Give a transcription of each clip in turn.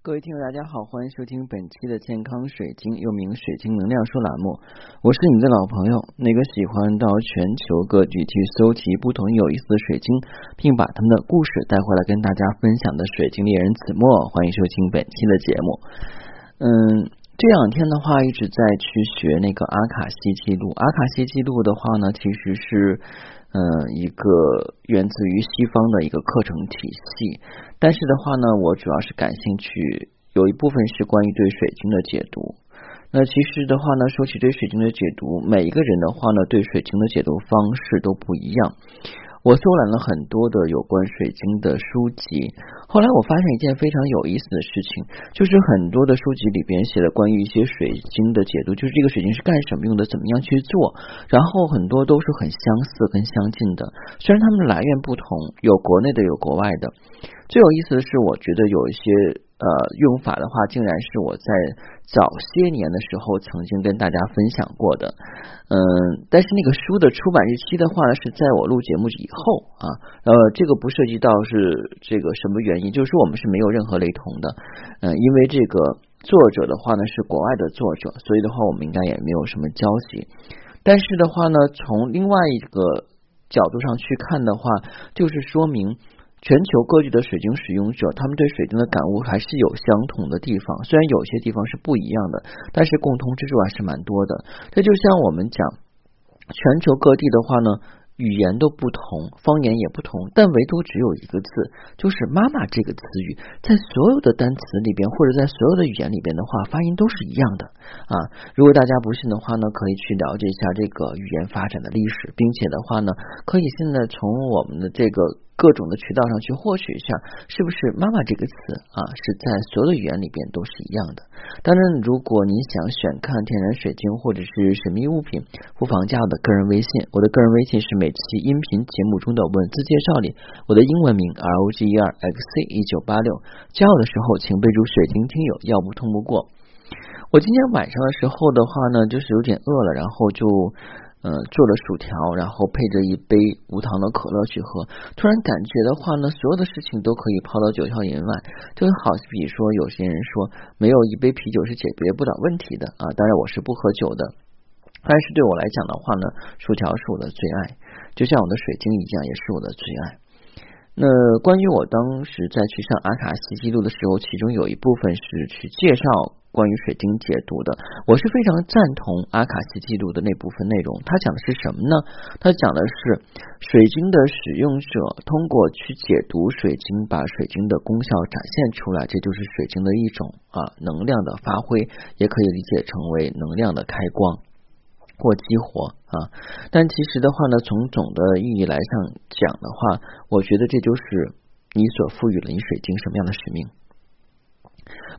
各位听友，大家好，欢迎收听本期的健康水晶，又名水晶能量说栏目。我是你们的老朋友，那个喜欢到全球各地去搜集不同有意思的水晶，并把他们的故事带回来跟大家分享的水晶猎人子墨。欢迎收听本期的节目。嗯，这两天的话一直在去学那个阿卡西记录。阿卡西记录的话呢，其实是。嗯，一个源自于西方的一个课程体系，但是的话呢，我主要是感兴趣，有一部分是关于对水晶的解读。那其实的话呢，说起对水晶的解读，每一个人的话呢，对水晶的解读方式都不一样。我搜览了很多的有关水晶的书籍，后来我发现一件非常有意思的事情，就是很多的书籍里边写的关于一些水晶的解读，就是这个水晶是干什么用的，怎么样去做，然后很多都是很相似、跟相近的，虽然它们的来源不同，有国内的，有国外的。最有意思的是，我觉得有一些。呃，用法的话，竟然是我在早些年的时候曾经跟大家分享过的，嗯，但是那个书的出版日期的话呢，是在我录节目以后啊，呃，这个不涉及到是这个什么原因，就是说我们是没有任何雷同的，嗯，因为这个作者的话呢是国外的作者，所以的话我们应该也没有什么交集，但是的话呢，从另外一个角度上去看的话，就是说明。全球各地的水晶使用者，他们对水晶的感悟还是有相同的地方，虽然有些地方是不一样的，但是共通之处还是蛮多的。这就像我们讲，全球各地的话呢，语言都不同，方言也不同，但唯独只有一个字，就是“妈妈”这个词语，在所有的单词里边，或者在所有的语言里边的话，发音都是一样的啊。如果大家不信的话呢，可以去了解一下这个语言发展的历史，并且的话呢，可以现在从我们的这个。各种的渠道上去获取一下，是不是“妈妈”这个词啊，是在所有的语言里边都是一样的。当然，如果你想选看天然水晶或者是神秘物品，不妨加我的个人微信。我的个人微信是每期音频节目中的文字介绍里我的英文名 R O G E R X C 一九八六。加我的时候，请备注“水晶听友”，要不通不过。我今天晚上的时候的话呢，就是有点饿了，然后就。嗯，做了薯条，然后配着一杯无糖的可乐去喝。突然感觉的话呢，所有的事情都可以抛到九霄云外，就好比说，有些人说没有一杯啤酒是解决不了问题的啊。当然我是不喝酒的，但是对我来讲的话呢，薯条是我的最爱，就像我的水晶一样，也是我的最爱。那关于我当时在去上阿卡西记录的时候，其中有一部分是去介绍。关于水晶解读的，我是非常赞同阿卡西记录的那部分内容。他讲的是什么呢？他讲的是水晶的使用者通过去解读水晶，把水晶的功效展现出来，这就是水晶的一种啊能量的发挥，也可以理解成为能量的开光或激活啊。但其实的话呢，从总的意义来上讲的话，我觉得这就是你所赋予了你水晶什么样的使命。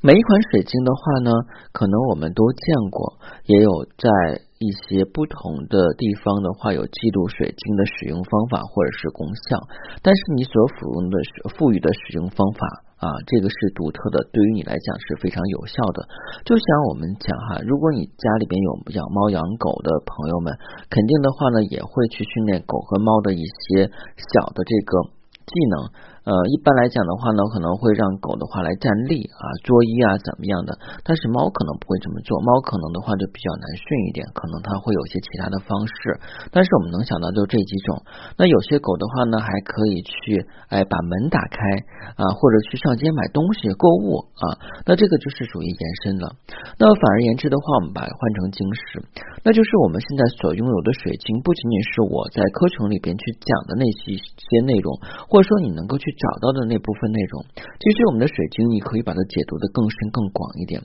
每一款水晶的话呢，可能我们都见过，也有在一些不同的地方的话有记录水晶的使用方法或者是功效。但是你所服用的赋予的使用方法啊，这个是独特的，对于你来讲是非常有效的。就像我们讲哈，如果你家里边有养猫养狗的朋友们，肯定的话呢，也会去训练狗和猫的一些小的这个技能。呃，一般来讲的话呢，可能会让狗的话来站立啊、作揖啊怎么样的，但是猫可能不会这么做，猫可能的话就比较难训一点，可能它会有些其他的方式。但是我们能想到就这几种。那有些狗的话呢，还可以去哎把门打开啊，或者去上街买东西、购物啊，那这个就是属于延伸了。那反而言之的话，我们把它换成晶石，那就是我们现在所拥有的水晶，不仅仅是我在课程里边去讲的那些些内容，或者说你能够去找到的那部分内容，其实我们的水晶，你可以把它解读的更深更广一点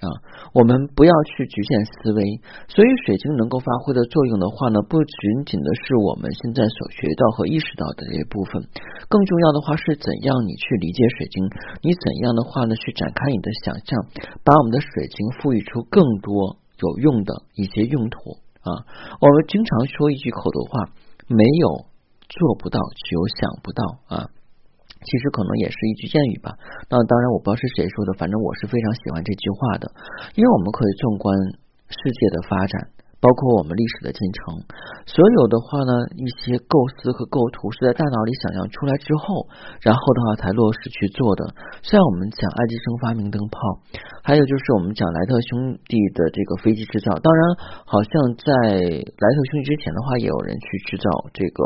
啊。我们不要去局限思维，所以水晶能够发挥的作用的话呢，不仅仅的是我们现在所学到和意识到的这一部分，更重要的话是怎样你去理解水晶，你怎样的话呢去展开你的想象，把我们的水晶赋予出更多有用的一些用途啊。我们经常说一句口头话，没有做不到，只有想不到啊。其实可能也是一句谚语吧。那当然我不知道是谁说的，反正我是非常喜欢这句话的。因为我们可以纵观世界的发展，包括我们历史的进程，所有的话呢，一些构思和构图是在大脑里想象出来之后，然后的话才落实去做的。像我们讲爱迪生发明灯泡，还有就是我们讲莱特兄弟的这个飞机制造。当然，好像在莱特兄弟之前的话，也有人去制造这个。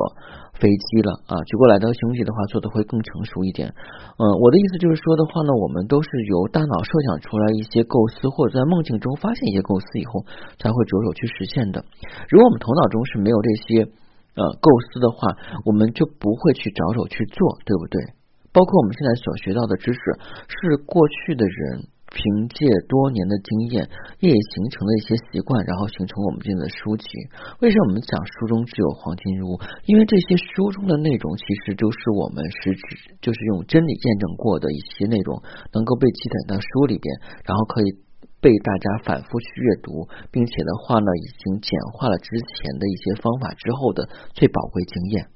飞机了啊，举过来的兄弟的话做的会更成熟一点。嗯，我的意思就是说的话呢，我们都是由大脑设想出来一些构思，或者在梦境中发现一些构思以后，才会着手去实现的。如果我们头脑中是没有这些呃构思的话，我们就不会去着手去做，对不对？包括我们现在所学到的知识，是过去的人。凭借多年的经验，也形成了一些习惯，然后形成我们今天的书籍。为什么我们讲书中只有黄金屋？因为这些书中的内容其实就是我们实质就是用真理验证过的一些内容，能够被记载到书里边，然后可以被大家反复去阅读，并且的话呢，已经简化了之前的一些方法之后的最宝贵经验。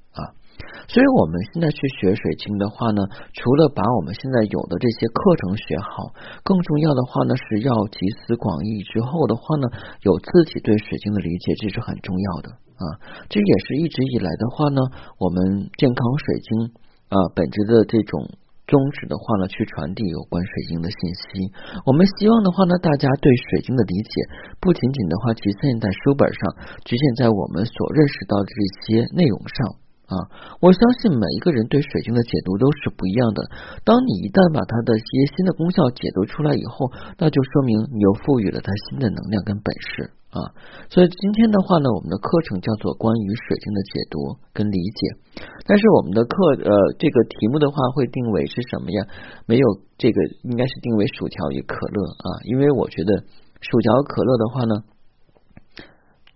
所以我们现在去学水晶的话呢，除了把我们现在有的这些课程学好，更重要的话呢，是要集思广益之后的话呢，有自己对水晶的理解，这是很重要的啊。这也是一直以来的话呢，我们健康水晶啊本质的这种宗旨的话呢，去传递有关水晶的信息。我们希望的话呢，大家对水晶的理解不仅仅的话局限在书本上，局限在我们所认识到的这些内容上。啊，我相信每一个人对水晶的解读都是不一样的。当你一旦把它的一些新的功效解读出来以后，那就说明你又赋予了它新的能量跟本事啊。所以今天的话呢，我们的课程叫做关于水晶的解读跟理解。但是我们的课呃，这个题目的话会定为是什么呀？没有这个应该是定为薯条与可乐啊，因为我觉得薯条可乐的话呢。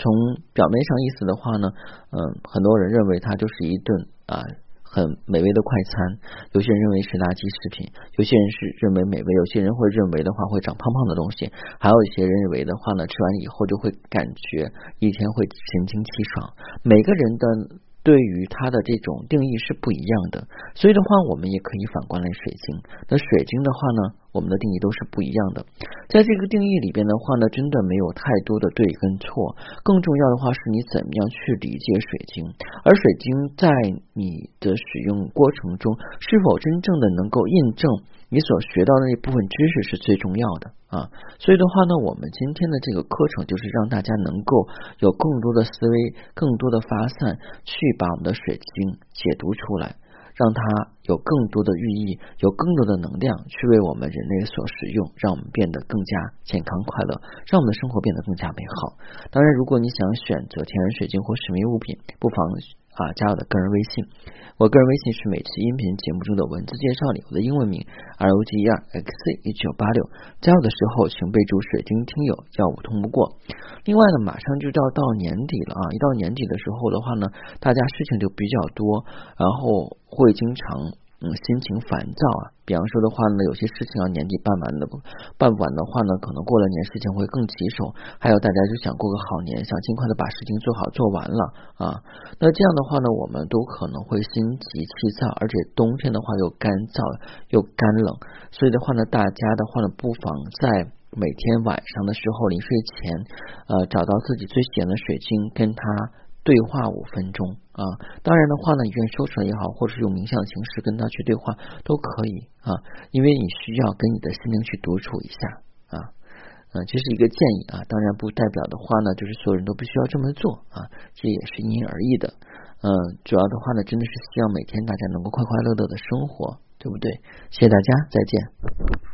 从表面上意思的话呢，嗯，很多人认为它就是一顿啊很美味的快餐，有些人认为是垃圾食品，有些人是认为美味，有些人会认为的话会长胖胖的东西，还有一些人认为的话呢，吃完以后就会感觉一天会神清气爽。每个人的。对于它的这种定义是不一样的，所以的话，我们也可以反观来水晶。那水晶的话呢，我们的定义都是不一样的。在这个定义里边的话呢，真的没有太多的对跟错，更重要的话是你怎么样去理解水晶，而水晶在你的使用过程中是否真正的能够印证。你所学到的那部分知识是最重要的啊，所以的话呢，我们今天的这个课程就是让大家能够有更多的思维、更多的发散，去把我们的水晶解读出来，让它有更多的寓意，有更多的能量去为我们人类所使用，让我们变得更加健康快乐，让我们的生活变得更加美好。当然，如果你想选择天然水晶或神秘物品，不妨。啊，加我的个人微信，我个人微信是每期音频节目中的文字介绍里我的英文名 R O G E R X C 一九八六。加我的时候请备注水晶听友，要我通不过。另外呢，马上就要到年底了啊，一到年底的时候的话呢，大家事情就比较多，然后会经常。嗯，心情烦躁啊。比方说的话呢，有些事情要年底办完的，办不完的话呢，可能过了年事情会更棘手。还有大家就想过个好年，想尽快的把事情做好做完了啊。那这样的话呢，我们都可能会心急气躁，而且冬天的话又干燥又干冷，所以的话呢，大家的话呢，不妨在每天晚上的时候临睡前，呃，找到自己最喜欢的水晶，跟它。对话五分钟啊，当然的话呢，你愿意说出来也好，或者是用冥想的形式跟他去对话都可以啊，因为你需要跟你的心灵去独处一下啊，嗯，这是一个建议啊，当然不代表的话呢，就是所有人都必须要这么做啊，这也是因人而异的，嗯，主要的话呢，真的是希望每天大家能够快快乐乐的生活，对不对？谢谢大家，再见。